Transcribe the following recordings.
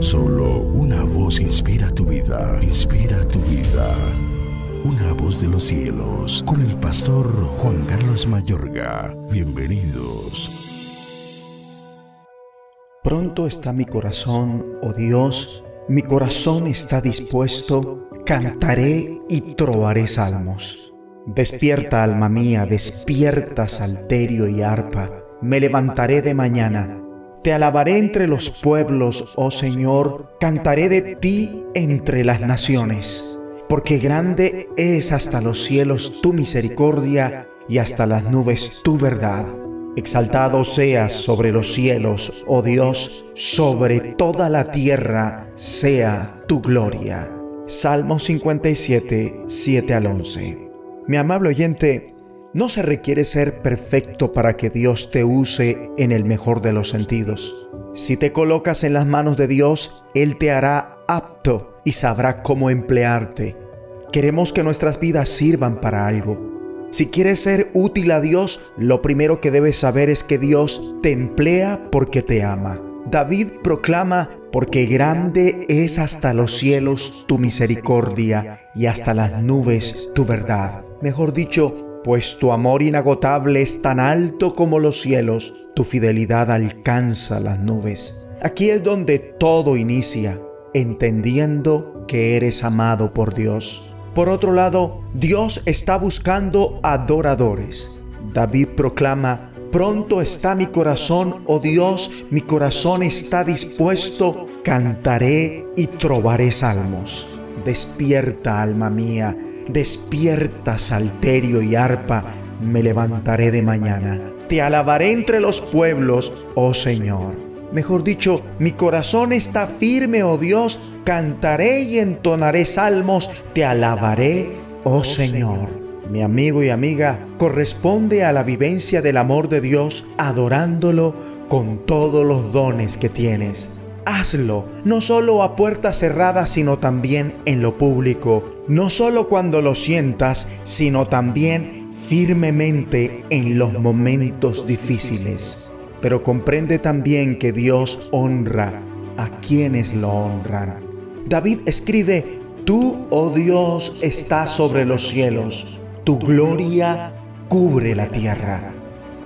Solo una voz inspira tu vida, inspira tu vida. Una voz de los cielos, con el pastor Juan Carlos Mayorga. Bienvenidos. Pronto está mi corazón, oh Dios, mi corazón está dispuesto, cantaré y trovaré salmos. Despierta, alma mía, despierta, salterio y arpa. Me levantaré de mañana. Te alabaré entre los pueblos, oh Señor, cantaré de ti entre las naciones. Porque grande es hasta los cielos tu misericordia y hasta las nubes tu verdad. Exaltado seas sobre los cielos, oh Dios, sobre toda la tierra sea tu gloria. Salmo 57, 7 al 11. Mi amable oyente, no se requiere ser perfecto para que Dios te use en el mejor de los sentidos. Si te colocas en las manos de Dios, Él te hará apto y sabrá cómo emplearte. Queremos que nuestras vidas sirvan para algo. Si quieres ser útil a Dios, lo primero que debes saber es que Dios te emplea porque te ama. David proclama, porque grande es hasta los cielos tu misericordia y hasta las nubes tu verdad. Mejor dicho, pues tu amor inagotable es tan alto como los cielos, tu fidelidad alcanza las nubes. Aquí es donde todo inicia, entendiendo que eres amado por Dios. Por otro lado, Dios está buscando adoradores. David proclama, pronto está mi corazón, oh Dios, mi corazón está dispuesto, cantaré y trovaré salmos. Despierta, alma mía, despierta, salterio y arpa, me levantaré de mañana. Te alabaré entre los pueblos, oh Señor. Mejor dicho, mi corazón está firme, oh Dios, cantaré y entonaré salmos, te alabaré, oh Señor. Mi amigo y amiga, corresponde a la vivencia del amor de Dios adorándolo con todos los dones que tienes. Hazlo, no solo a puertas cerradas, sino también en lo público, no solo cuando lo sientas, sino también firmemente en los momentos difíciles pero comprende también que Dios honra a quienes lo honran. David escribe, Tú, oh Dios, estás sobre los cielos, tu gloria cubre la tierra.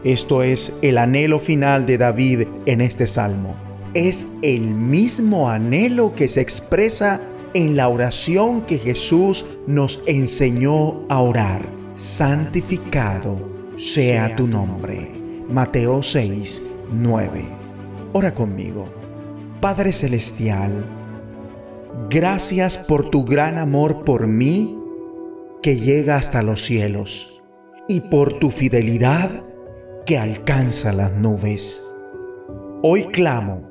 Esto es el anhelo final de David en este salmo. Es el mismo anhelo que se expresa en la oración que Jesús nos enseñó a orar. Santificado sea tu nombre. Mateo 6, 9. Ora conmigo. Padre Celestial, gracias por tu gran amor por mí que llega hasta los cielos y por tu fidelidad que alcanza las nubes. Hoy clamo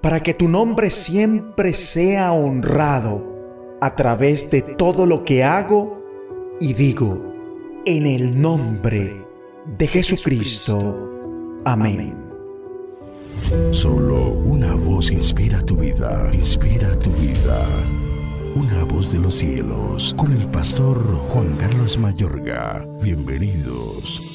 para que tu nombre siempre sea honrado a través de todo lo que hago y digo, en el nombre de Jesucristo. Amén. Solo una voz inspira tu vida, inspira tu vida. Una voz de los cielos, con el pastor Juan Carlos Mayorga. Bienvenidos.